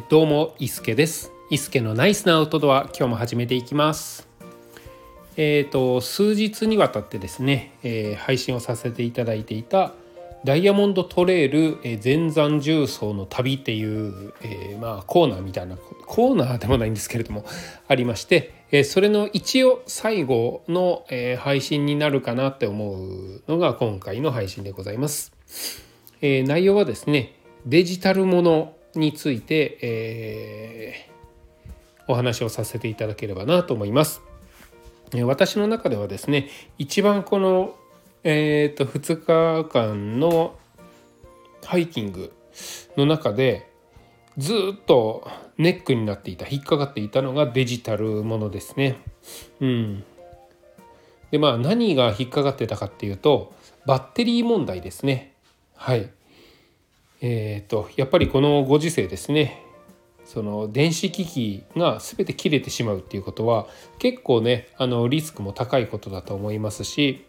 どうも、いすけです。いすけのナイスなアウトドア、今日も始めていきます。えっ、ー、と、数日にわたってですね、えー、配信をさせていただいていた、ダイヤモンドトレイル全山重走の旅っていう、え、まあ、コーナーみたいな、コーナーでもないんですけれども、ありまして、えそれの一応最後の、え配信になるかなって思うのが今回の配信でございます。え内容はですね、デジタルものについて、えー、お話をさせていただければなと思います。私の中ではですね一番この、えーと、2日間のハイキングの中でずっとネックになっていた引っかかっていたのがデジタルものですね。うん、でまあ何が引っかかってたかっていうとバッテリー問題ですね。はい。えーと、やっぱりこのご時世ですねその電子機器が全て切れてしまうっていうことは結構ねあのリスクも高いことだと思いますし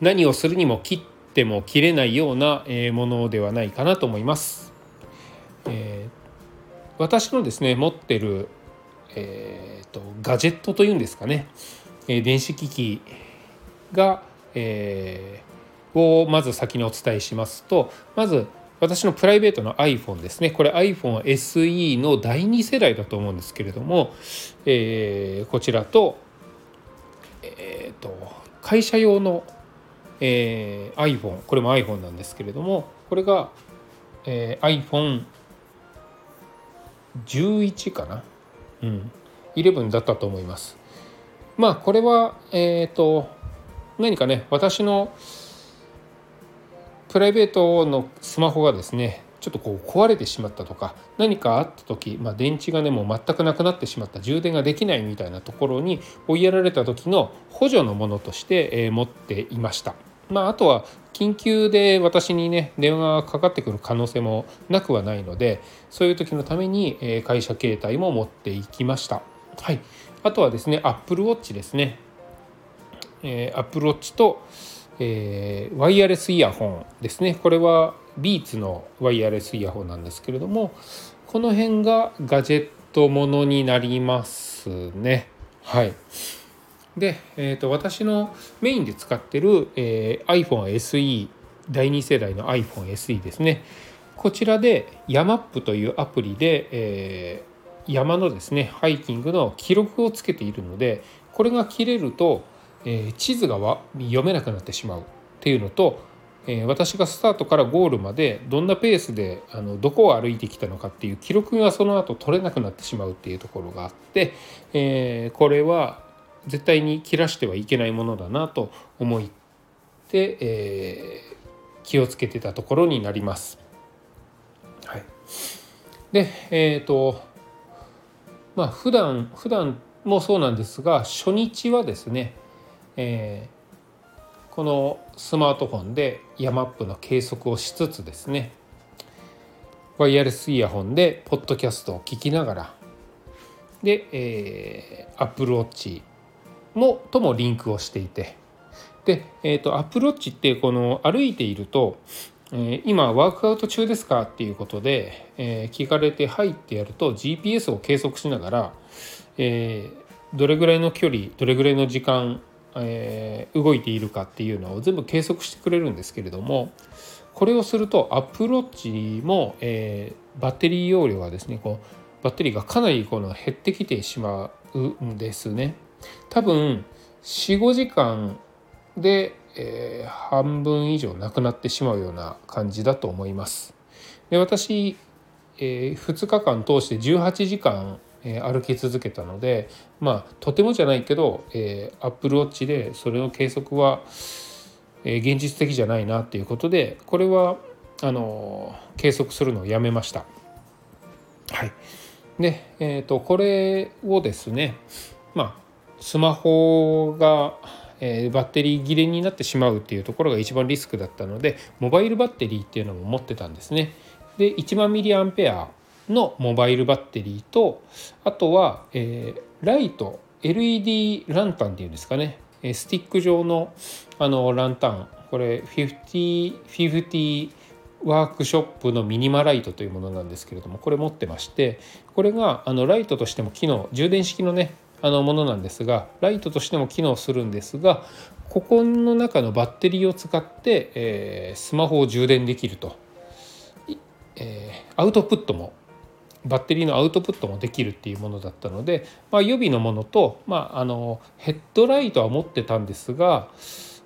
何をするにも切っても切れないようなものではないかなと思います。えー、私のですね持ってる、えーと、ガジェットというんですかね、え、電子機器が、えをまず先にお伝えしますとまず私のプライベートの iPhone ですね。これ iPhone SE の第2世代だと思うんですけれども、えー、こちらと,、えーと、会社用の、えー、iPhone これも iPhone なんですけれどもこれが、えー、iPhone11 かな？うん。11だったと思います。まあこれはえっ、ー、と何かね私のプライベートのスマホがですねちょっとこう壊れてしまったとか何かあった時、まあ、電池がねもう全くなくなってしまった充電ができないみたいなところに追いやられた時の補助のものとして、え持っていました。まあ、あとは緊急で私にね電話がかかってくる可能性もなくはないのでそういう時のために、え会社携帯も持っていきました。はい、あとはですね Apple Watch ですね。えー、Apple Watch とえー、ワイヤレスイヤホンですね。これはビーツのワイヤレスイヤホンなんですけれどもこの辺がガジェットものになりますね。はい。で、えーと、私のメインで使ってる、えー、iPhone SE 第2世代の iPhone SE ですね。こちらでヤマップというアプリで、えー、山のですねハイキングの記録をつけているのでこれが切れるとえー、地図が読めなくなってしまうっていうのと、えー、私がスタートからゴールまでどんなペースであのどこを歩いてきたのかっていう記録がその後取れなくなってしまうっていうところがあって、えー、これは絶対に切らしてはいけないものだなと思って、えー、気をつけてたところになります。はい、でえっ、ー、とまあ普段普段もそうなんですが初日はですねえー、このスマートフォンでヤマップの計測をしつつですねワイヤレスイヤホンでポッドキャストを聞きながらで、えー、Apple Watch もともリンクをしていてで、えーと、Apple Watch ってこの歩いていると、えー、今ワークアウト中ですかっていうことで、えー、聞かれて「はい」ってやると GPS を計測しながら、えー、どれぐらいの距離どれぐらいの時間えー、動いているかっていうのを全部計測してくれるんですけれどもこれをするとアプローチも、えー、バッテリー容量がですねこうバッテリーがかなりこの減ってきてしまうんですね。多分45時間で、えー、半分以上なくなってしまうような感じだと思います。で私、えー、2日間通して18時間え歩き続けたのでまあとてもじゃないけど、えー、Apple Watch でそれの計測は、えー、現実的じゃないなっていうことでこれはあの計測するのをやめました。はい、で、えーと、これをですねまあスマホが、えー、バッテリー切れになってしまうっていうところが一番リスクだったのでモバイルバッテリーっていうのも持ってたんですね。で1万ミリアンペアのモバイルバッテリーとあとは、えー、ライト LED ランタンっていうんですかね。スティック状のあのランタン。これ5050ワークショップのミニマライトというものなんですけれどもこれ持ってましてこれがあのライトとしても機能充電式のねあのものなんですがライトとしても機能するんですがここの中のバッテリーを使って、えー、スマホを充電できると、えー、アウトプットもバッテリーのアウトプットもできるっていうものだったので、まあ、予備のものと、まあ、あのヘッドライトは持ってたんですが、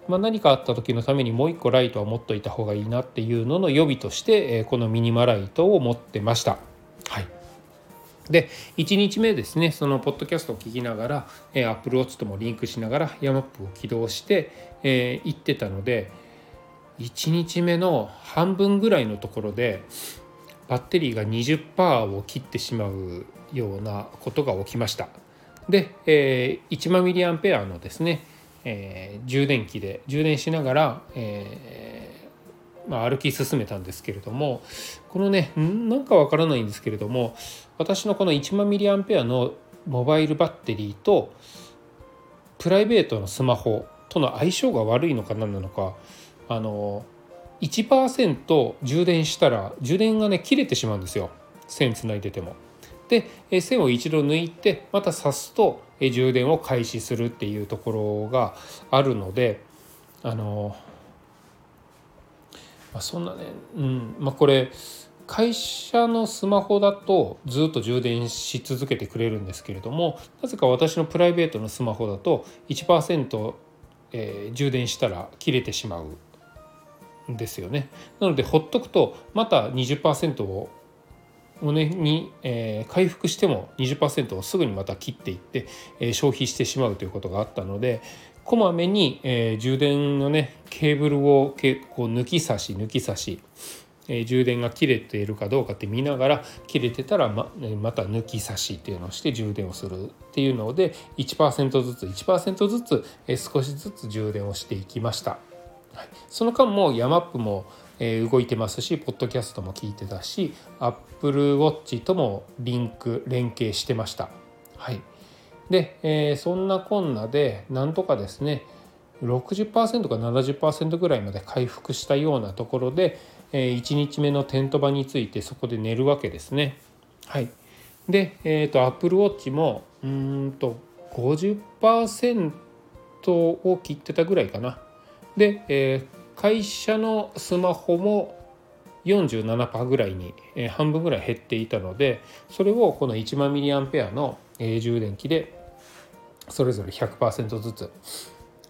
まあ、何かあった時のためにもう一個ライトは持っといた方がいいなっていうのの予備として、えこのミニマライトを持ってました。はいで1日目ですねそのポッドキャストを聞きながら、えー、Apple Watch ともリンクしながらヤマップを起動して、えー、行ってたので1日目の半分ぐらいのところでバッテリーが20%を切ってしまうようなことが起きました。で、えー、1万ミリアンペアのですね、えー、充電器で充電しながら、えーまあ、歩き進めたんですけれどもこのねなんかわからないんですけれども私のこの1万ミリアンペアのモバイルバッテリーとプライベートのスマホとの相性が悪いのか何なのかあの1%充電したら充電がね切れてしまうんですよ線つないでても。で線を一度抜いてまた挿すと充電を開始するっていうところがあるのであの、まあ、そんなね、うんまあ、これ会社のスマホだとずっと充電し続けてくれるんですけれどもなぜか私のプライベートのスマホだと1%、えー、充電したら切れてしまうですよね。なのでほっとくとまた20%ををねに、えー、回復しても20%をすぐにまた切っていって、えー、消費してしまうということがあったのでこまめに、えー、充電のねケーブルをけこう抜き差し抜き差しえ充電が切れているかどうかって見ながら切れてたらままた抜き差しっていうのをして充電をするっていうので1%ずつ1%ずつ、え少しずつ充電をしていきました。その間もヤマップも、動いてますしポッドキャストも聞いてたし Apple Watch ともリンク連携してました。はい、で、えー、そんなこんなでなんとかですね60%か70%ぐらいまで回復したようなところで、え1日目のテント場についてそこで寝るわけですね。はい、で、えーと、Apple Watch もうんと50%を切ってたぐらいかな。で、えー、会社のスマホも47%ぐらいに、えー、半分ぐらい減っていたのでそれをこの1万ミリアンペアの、えー、充電器でそれぞれ100%ずつ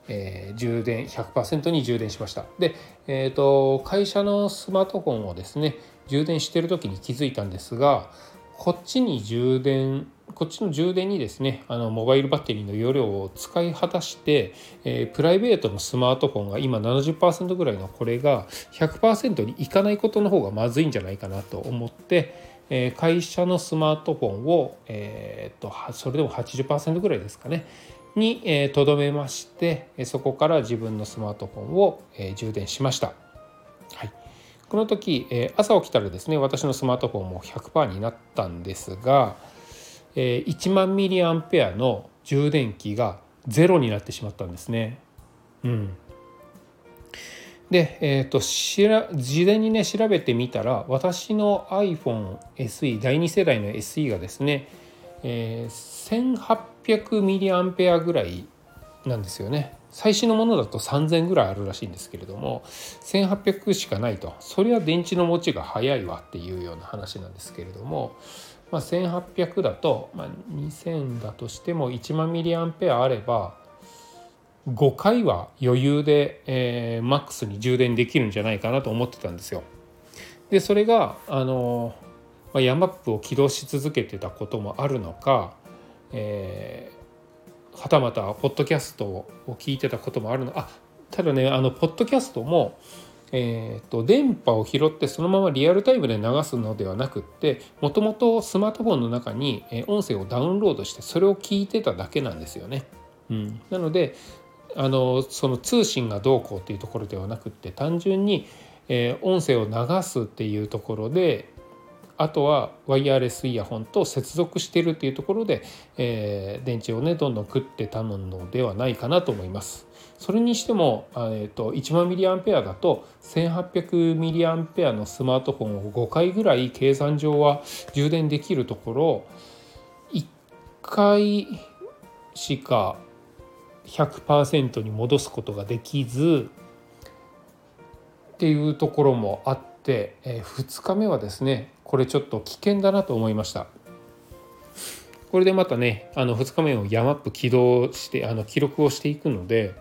えー、充電100%に充電しました。で、えーと、会社のスマートフォンをですね充電してる時に気づいたんですがこっちに充電こっちの充電にですねあのモバイルバッテリーの容量を使い果たして、えー、プライベートのスマートフォンが今70%ぐらいのこれが100%にいかないことの方がまずいんじゃないかなと思って、えー、会社のスマートフォンを、えー、っとそれでも80%ぐらいですかねにとどめましてそこから自分のスマートフォンを充電しました。はい、この時え朝起きたらですね私のスマートフォンも100%になったんですがえ1万ミリアンペアの充電器がゼロになってしまったんですね。うん、で、えーと、しら事前にね調べてみたら私の iPhone SE 第2世代の SE がですね、えー、1800ミリアンペアぐらいなんですよね最新のものだと3000ぐらいあるらしいんですけれども1800しかないとそれは電池の持ちが早いわっていうような話なんですけれども、まあ、1800だと、まあ、2000だとしても1万ミリアンペアあれば5回は余裕で、えー、マックスに充電できるんじゃないかなと思ってたんですよ。でそれがあのまあ、ヤマップを起動し続けてたこともあるのか、えー、はたまたポッドキャストを聞いてたこともあるのあただねあのポッドキャストもえーと、電波を拾ってそのままリアルタイムで流すのではなくってもともとスマートフォンの中に音声をダウンロードしてそれを聞いてただけなんですよね。うん、なのであのその通信がどうこうっていうところではなくって単純に、えー、音声を流すっていうところであとはワイヤレスイヤホンと接続しているっていうところで、えー、電池をねどんどん食ってたのではないかなと思います。それにしても、えーと、1万ミリアンペアだと1800ミリアンペアのスマートフォンを5回ぐらい計算上は充電できるところ1回しか100%に戻すことができずっていうところもあって、えー、2日目はですねこれちょっと危険だなと思いました。これでまたねあの2日目をヤマップ起動してあの記録をしていくので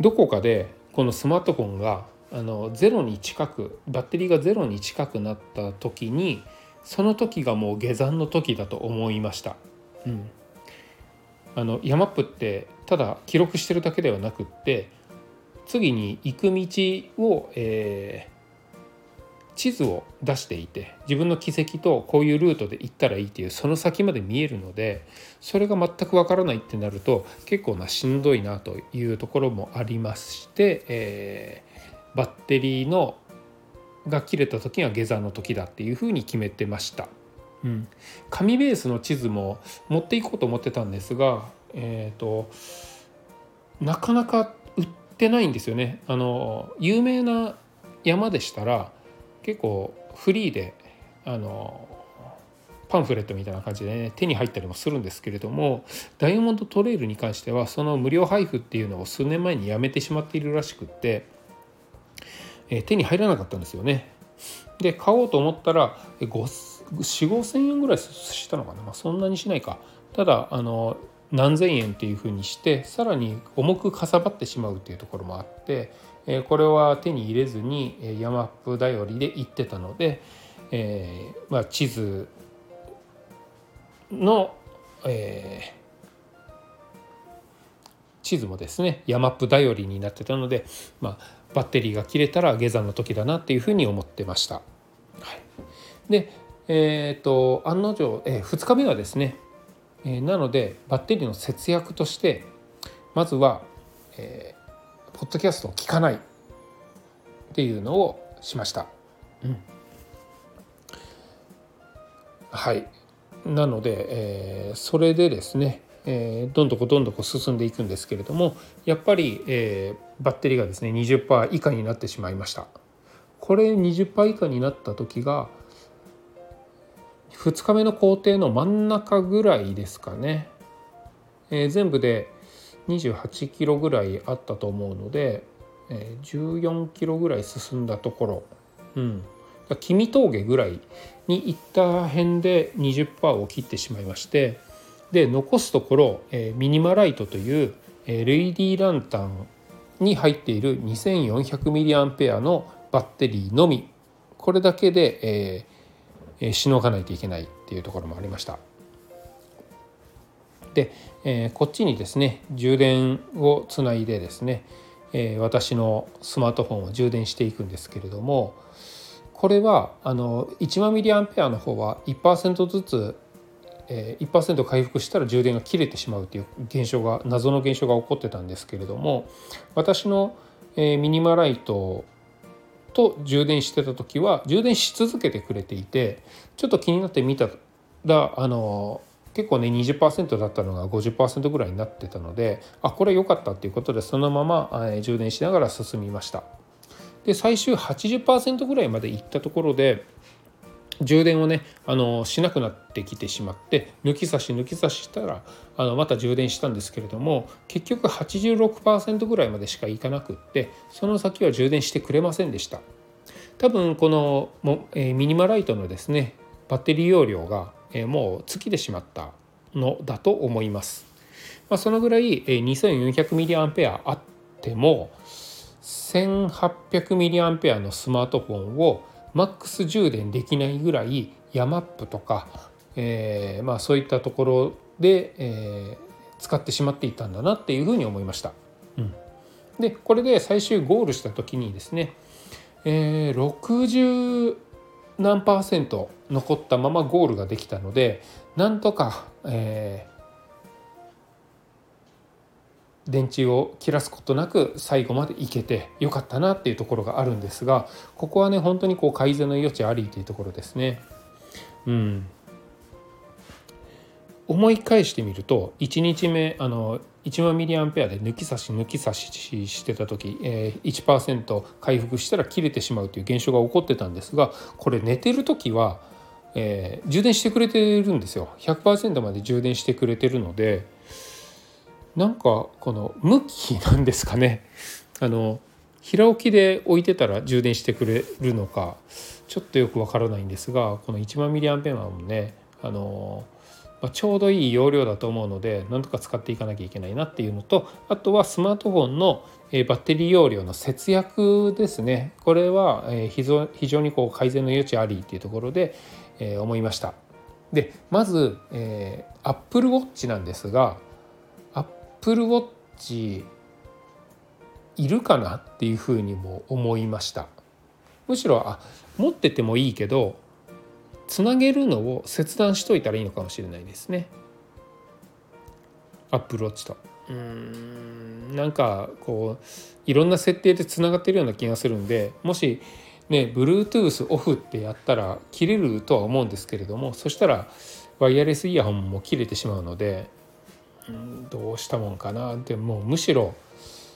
どこかでこのスマートフォンがあのゼロに近くバッテリーがゼロに近くなった時にその時がもう下山の時だと思いました。うん、あのヤマップってただ記録してるだけではなくって次に行く道を、え地図を出していて自分の軌跡とこういうルートで行ったらいいっていうその先まで見えるのでそれが全くわからないってなると結構なしんどいなというところもありまして、えー、バッテリーのが切れた時が下山の時だっていうふうに決めてました。うん、紙ベースの地図も持っていこうと思ってたんですが、えーとなかなか売ってないんですよね。あの有名な山でしたら結構フリーであのパンフレットみたいな感じで、ね、手に入ったりもするんですけれどもダイヤモンドトレイルに関してはその無料配布っていうのを数年前にやめてしまっているらしくって、えー、手に入らなかったんですよね。で買おうと思ったら4 5 0 0円ぐらいしたのかな、まあ、そんなにしないかただあの何千円っていうふうにしてさらに重くかさばってしまうっていうところもあってこれは手に入れずにヤマップ頼りで行ってたので、えーまあ、地図の、えー、地図もですねヤマップ頼りになってたので、まあ、バッテリーが切れたら下山の時だなっていうふうに思ってました。はい、で、えーと、案の定、えー、2日目はですね、え、なのでバッテリーの節約としてまずは、えポッドキャストを聞かないっていうのをしました。うん、はいなので、えー、それでですね、えー、どんどこどんどこ進んでいくんですけれどもやっぱり、えー、バッテリーがですね20%以下になってしまいました。これ20%以下になった時が2日目の工程の真ん中ぐらいですかね、えー、全部で28キロぐらいあったと思うので、えー、14キロぐらい進んだところ、うん、君峠ぐらいに行った辺で20%を切ってしまいましてで残すところ、ミニマライトという、えー、LED ランタンに入っている 2400mAh のバッテリーのみ。これだけで、えー、しのがないといけないっていうところもありました。で、えー、こっちにですね充電をつないでですね、えー、私のスマートフォンを充電していくんですけれどもこれはあの1万ミリアンペアの方は1%ずつえ、1%回復したら充電が切れてしまうという現象が謎の現象が起こってたんですけれども私の、え、ミニマライトと充電してた時は充電し続けてくれていてちょっと気になってみたらあの結構ね20%だったのが50%ぐらいになってたのであこれ良かったっていうことでそのまま、え充電しながら進みました。で最終80%ぐらいまでいったところで充電をねあのしなくなってきてしまって抜き差し抜き差ししたらあのまた充電したんですけれども結局86%ぐらいまでしかいかなくってその先は充電してくれませんでした。多分このも、え、ミニマライトのですねバッテリー容量がもう尽きてしまったのだと思います。まあ、そのぐらい 2400mAh あっても 1800mAh のスマートフォンをマックス充電できないぐらいヤマップとか、えー、まあそういったところで、えー、使ってしまっていたんだなっていうふうに思いました。うん、でこれで最終ゴールした時にですね、えー、60何パーセント残ったままゴールができたのでなんとか、えー、電池を切らすことなく最後までいけてよかったなっていうところがあるんですがここはね本当にこう改善の余地ありというところですね。うん思い返してみると1日目あの1万ミリアンペアで抜き差し抜き差ししてた時、えー、1%回復したら切れてしまうという現象が起こってたんですがこれ寝てる時は、えー、充電してくれてるんですよ。100%まで充電してくれてるのでなんかこの向きなんですかね。あの平置きで置いてたら充電してくれるのかちょっとよくわからないんですがこの1万ミリアンペアもねあのまあ、ちょうどいい容量だと思うのでなんとか使っていかなきゃいけないなっていうのとあとはスマートフォンのバッテリー容量の節約ですね。これは非常にこう改善の余地ありっていうところで思いました。でまず、えー、Apple Watch なんですが Apple Watch いるかなっていうふうにも思いました。むしろあ持っててもいいけどつなげるのを切断しといたらいいのかもしれないですね。アップルウォッチと。うんなんかこういろんな設定でつながってるような気がするんでもしね Bluetooth オフってやったら切れるとは思うんですけれどもそしたらワイヤレスイヤホンも切れてしまうのでどうしたもんかなってもむしろ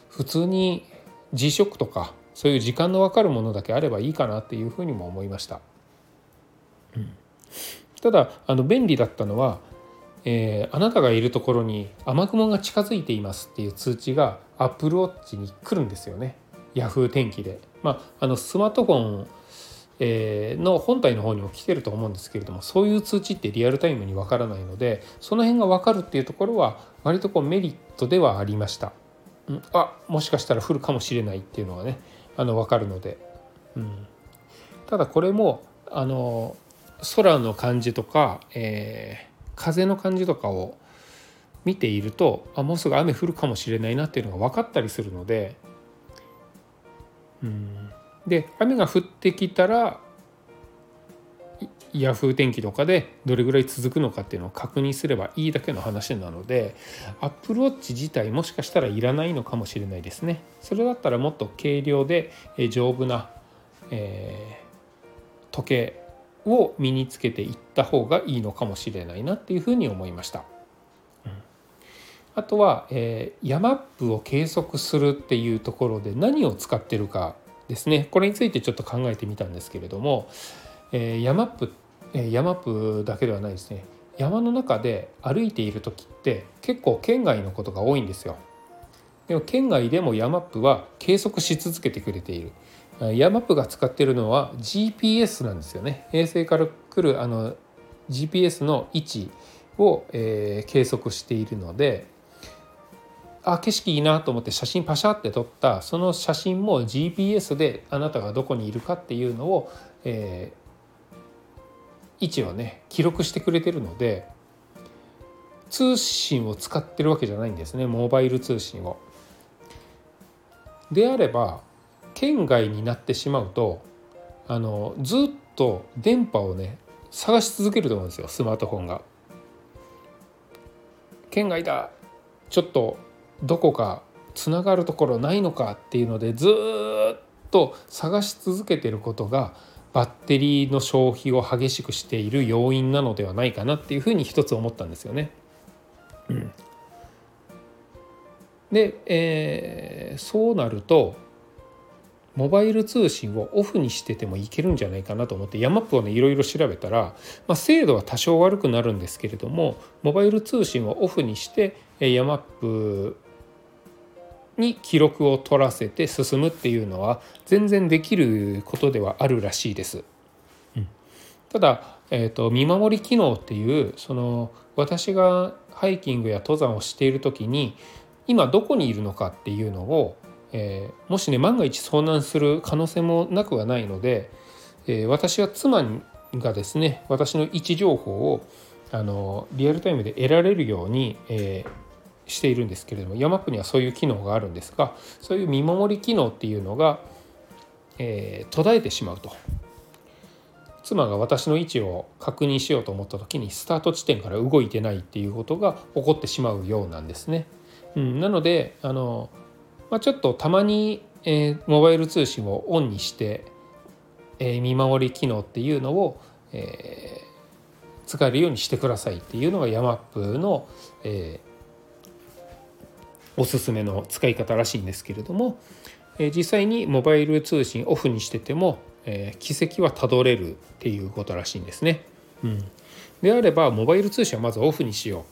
普通に G-SHOCK とかそういう時間の分かるものだけあればいいかなっていうふうにも思いました。うん。ただあの便利だったのは、えー、あなたがいるところに雨雲が近づいていますっていう通知が Apple Watch に来るんですよね。Yahoo 天気で。まあ、あのスマートフォンえの本体の方にも来てると思うんですけれどもそういう通知ってリアルタイムにわからないのでその辺が分かるっていうところは割とこうメリットではありました。うん、あもしかしたら降るかもしれないっていうのがねあの分かるので、うん、ただこれもあの空の感じとか、えー、風の感じとかを見ているとあもうすぐ雨降るかもしれないなっていうのが分かったりするのでうんで雨が降ってきたらヤフー天気とかでどれぐらい続くのかっていうのを確認すればいいだけの話なので Apple Watch 自体もしかしたらいらないのかもしれないですね。それだったらもっと軽量で丈夫な、えー、時計を身につけていった方がいいのかもしれないなっていうふうに思いました。あとは、えー、ヤマップを計測するっていうところで何を使ってるかですねこれについてちょっと考えてみたんですけれども、えー、ヤマップ、えー、ヤマップだけではないですね山の中で歩いている時って結構県外のことが多いんですよ。でも県外でもヤマップは計測し続けてくれている。ヤマップが使ってるのは GPS なんですよね衛星から来るあの GPS の位置を、えー、計測しているのであ景色いいなと思って写真パシャって撮ったその写真も GPS であなたがどこにいるかっていうのを、えー、位置をね記録してくれてるので通信を使ってるわけじゃないんですねモバイル通信を。であれば県外になってしまうとあのずっと電波をね探し続けると思うんですよスマートフォンが。県外だちょっとどこかつながるところないのかっていうのでずっと探し続けてることがバッテリーの消費を激しくしている要因なのではないかなっていうふうに一つ思ったんですよね。うん、で、えー、そうなるとモバイル通信をオフにしててもいけるんじゃないかなと思ってヤマップをねいろいろ調べたら、まあ、精度は多少悪くなるんですけれどもモバイル通信をオフにしてヤマップに記録を取らせて進むっていうのは全然できることではあるらしいです。うん、ただ、えーと、見守り機能っていうその私がハイキングや登山をしている時に今どこにいるのかっていうのをえー、もしね万が一遭難する可能性もなくはないので、えー、私は妻がですね私の位置情報をあのリアルタイムで得られるように、えー、しているんですけれどもヤマップにはそういう機能があるんですがそういう見守り機能っていうのが、え途絶えてしまうと。妻が私の位置を確認しようと思った時にスタート地点から動いてないっていうことが起こってしまうようなんですね。うん、なのであのまあ、ちょっとたまに、えー、モバイル通信をオンにして、えー、見守り機能っていうのを、え使えるようにしてくださいっていうのがヤマップの、え、おすすめの使い方らしいんですけれども、え、実際にモバイル通信オフにしてても、えー、軌跡はたどれるっていうことらしいんですね。うん、であればモバイル通信はまずオフにしよ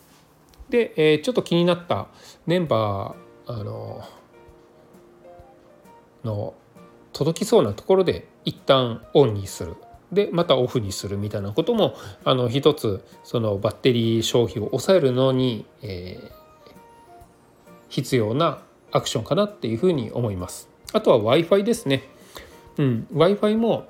う。で、え、ちょっと気になったメンバーあのの届きそうなところで一旦オンにするでまたオフにするみたいなこともあの一つそのバッテリー消費を抑えるのに、えー、必要なアクションかなっていうふうに思います。あとは Wi-Fi ですね。うん、Wi-Fi も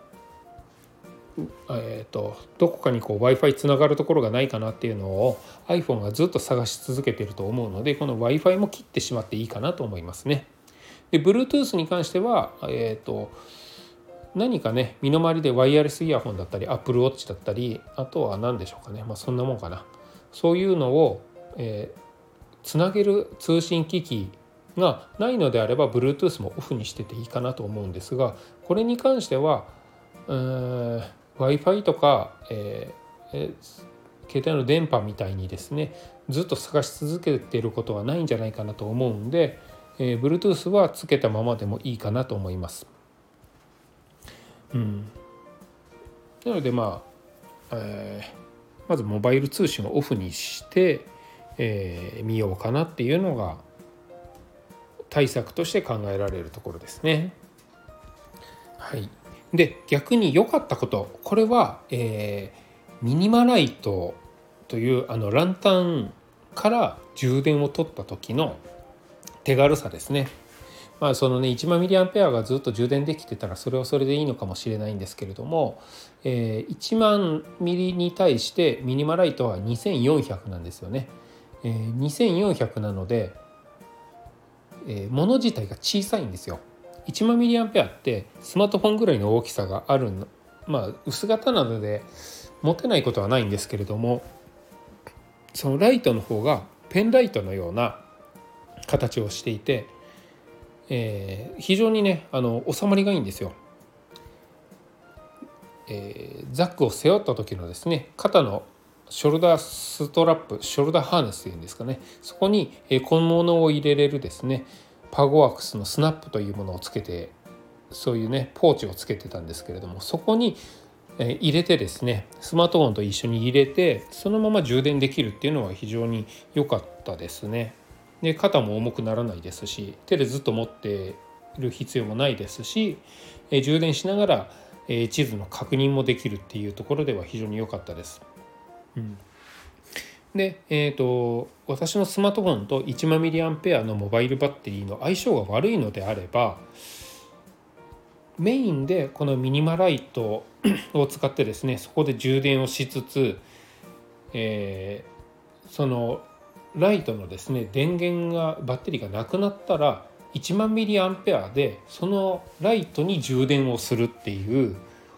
えーと、どこかに Wi-Fi つながるところがないかなっていうのを iPhone がずっと探し続けてると思うのでこの Wi-Fi も切ってしまっていいかなと思いますね。で Bluetooth に関しては、えーと何かね身の回りでワイヤレスイヤホンだったり Apple Watch だったりあとは何でしょうかね。まあそんなもんかな。そういうのを、えー、つなげる通信機器がないのであれば Bluetooth もオフにしてていいかなと思うんですがこれに関しては w i f i とか、えー、携帯の電波みたいにですねずっと探し続けていることはないんじゃないかなと思うんで、えー、Bluetooth はつけたままでもいいかなと思います。うん、なのでまあ、えー、まずモバイル通信をオフにしてえー、見ようかなっていうのが対策として考えられるところですね。はい、で逆に良かったことこれは、えー、ミニマライトというあのランタンから充電を取った時の手軽さですね。まあそのね1万ミリアンペアがずっと充電できてたらそれはそれでいいのかもしれないんですけれども、えー、1万ミリに対してミニマライトは2400なんですよね。えー、2400なので、えー、物自体が小さいんですよ。1万ミリアンペアってスマートフォンぐらいの大きさがあるのまあ薄型なので持てないことはないんですけれどもそのライトの方がペンライトのような形をしていて、えー、非常にねあの収まりがいいんですよ。えー、ザックを背負った時のですね肩のショルダーストラップショルダーハーネスというんですかねそこに小物を入れれるですねパゴワークスのスナップというものをつけてそういうねポーチをつけてたんですけれどもそこに入れてですねスマートフォンと一緒に入れてそのまま充電できるっていうのは非常に良かったですね。で肩も重くならないですし手でずっと持ってる必要もないですし充電しながら地図の確認もできるっていうところでは非常に良かったです。うん、で、えーと、私のスマートフォンと1万ミリアンペアのモバイルバッテリーの相性が悪いのであればメインでこのミニマライトを使ってですねそこで充電をしつつ、えー、そのライトのですね電源がバッテリーがなくなったら1万ミリアンペアでそのライトに充電をするっていう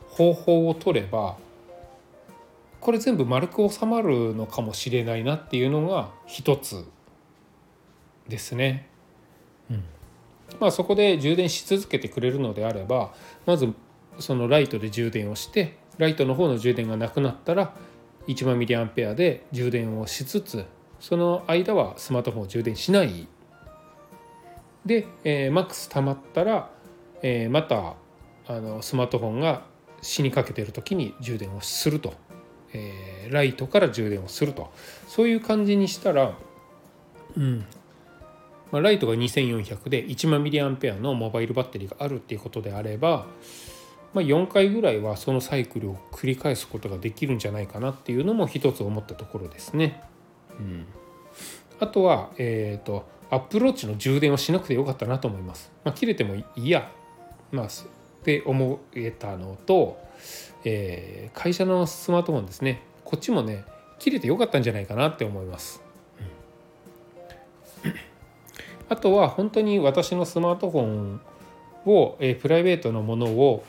方法を取ればこれ全部丸く収まるのかもしれないなっていうのが一つですね。うんまあ、そこで充電し続けてくれるのであればまずそのライトで充電をしてライトの方の充電がなくなったら1万ミリアンペアで充電をしつつその間はスマートフォンを充電しない。で、えー、マックス溜まったら、えー、またあのスマートフォンが死にかけてる時に充電をすると。えー、ライトから充電をすると。そういう感じにしたら、うん。まあ、ライトが2400で1万ミリアンペアのモバイルバッテリーがあるっていうことであれば、まあ、4回ぐらいはそのサイクルを繰り返すことができるんじゃないかなっていうのも一つ思ったところですね。うん、あとは、えーと、アップローチの充電をしなくてよかったなと思います。まあ、切れてもいいや、まあ、って思えたのとえー、会社のスマートフォンですねこっちもね切れてよかったんじゃないかなって思います。うん、あとは本当に私のスマートフォンを、えー、プライベートのものを、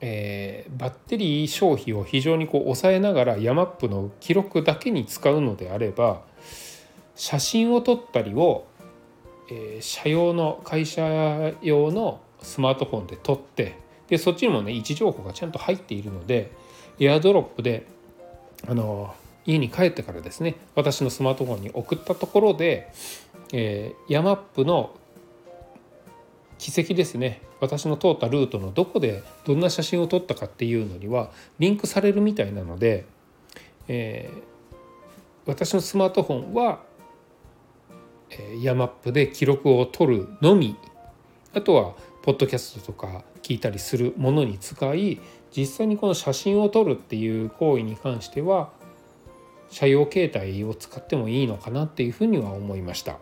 えー、バッテリー消費を非常にこう抑えながらヤマップの記録だけに使うのであれば写真を撮ったりを、えー、社用の会社用のスマートフォンで撮ってでそっちにもね位置情報がちゃんと入っているのでエアドロップであの家に帰ってからですね私のスマートフォンに送ったところで、えー、ヤマップの軌跡ですね私の通ったルートのどこでどんな写真を撮ったかっていうのにはリンクされるみたいなので、えー、私のスマートフォンは、えー、ヤマップで記録を取るのみあとはポッドキャストとか聞いたりするものに使い実際にこの写真を撮るっていう行為に関しては車用携帯を使ってもいいのかなっていうふうには思いました。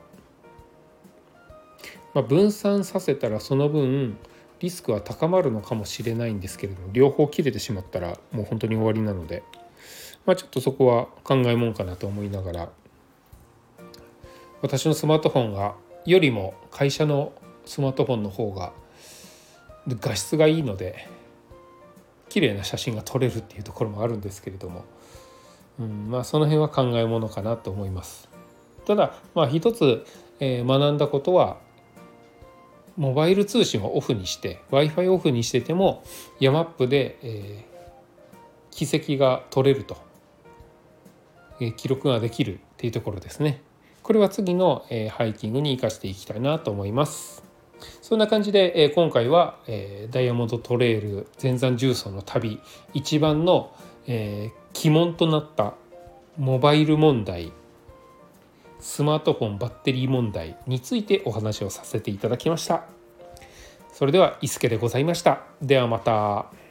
まあ、分散させたらその分リスクは高まるのかもしれないんですけれども両方切れてしまったらもう本当に終わりなので、まあ、ちょっとそこは考えもんかなと思いながら私のスマートフォンがよりも会社のスマートフォンの方が画質がいいので綺麗な写真が撮れるっていうところもあるんですけれども、うん、まあその辺は考えものかなと思います。ただまあ一つ、えー、学んだことはモバイル通信をオフにして w i f i オフにしててもヤマップで、えー、軌跡が取れると、えー、記録ができるっていうところですね。これは次の、えー、ハイキングに生かしていきたいなと思います。そんな感じで、えー、今回は、えー、ダイヤモンドトレイル全山重曹の旅一番の、えー、鬼門となったモバイル問題スマートフォンバッテリー問題についてお話をさせていただきました。それでは伊助でございました。ではまた。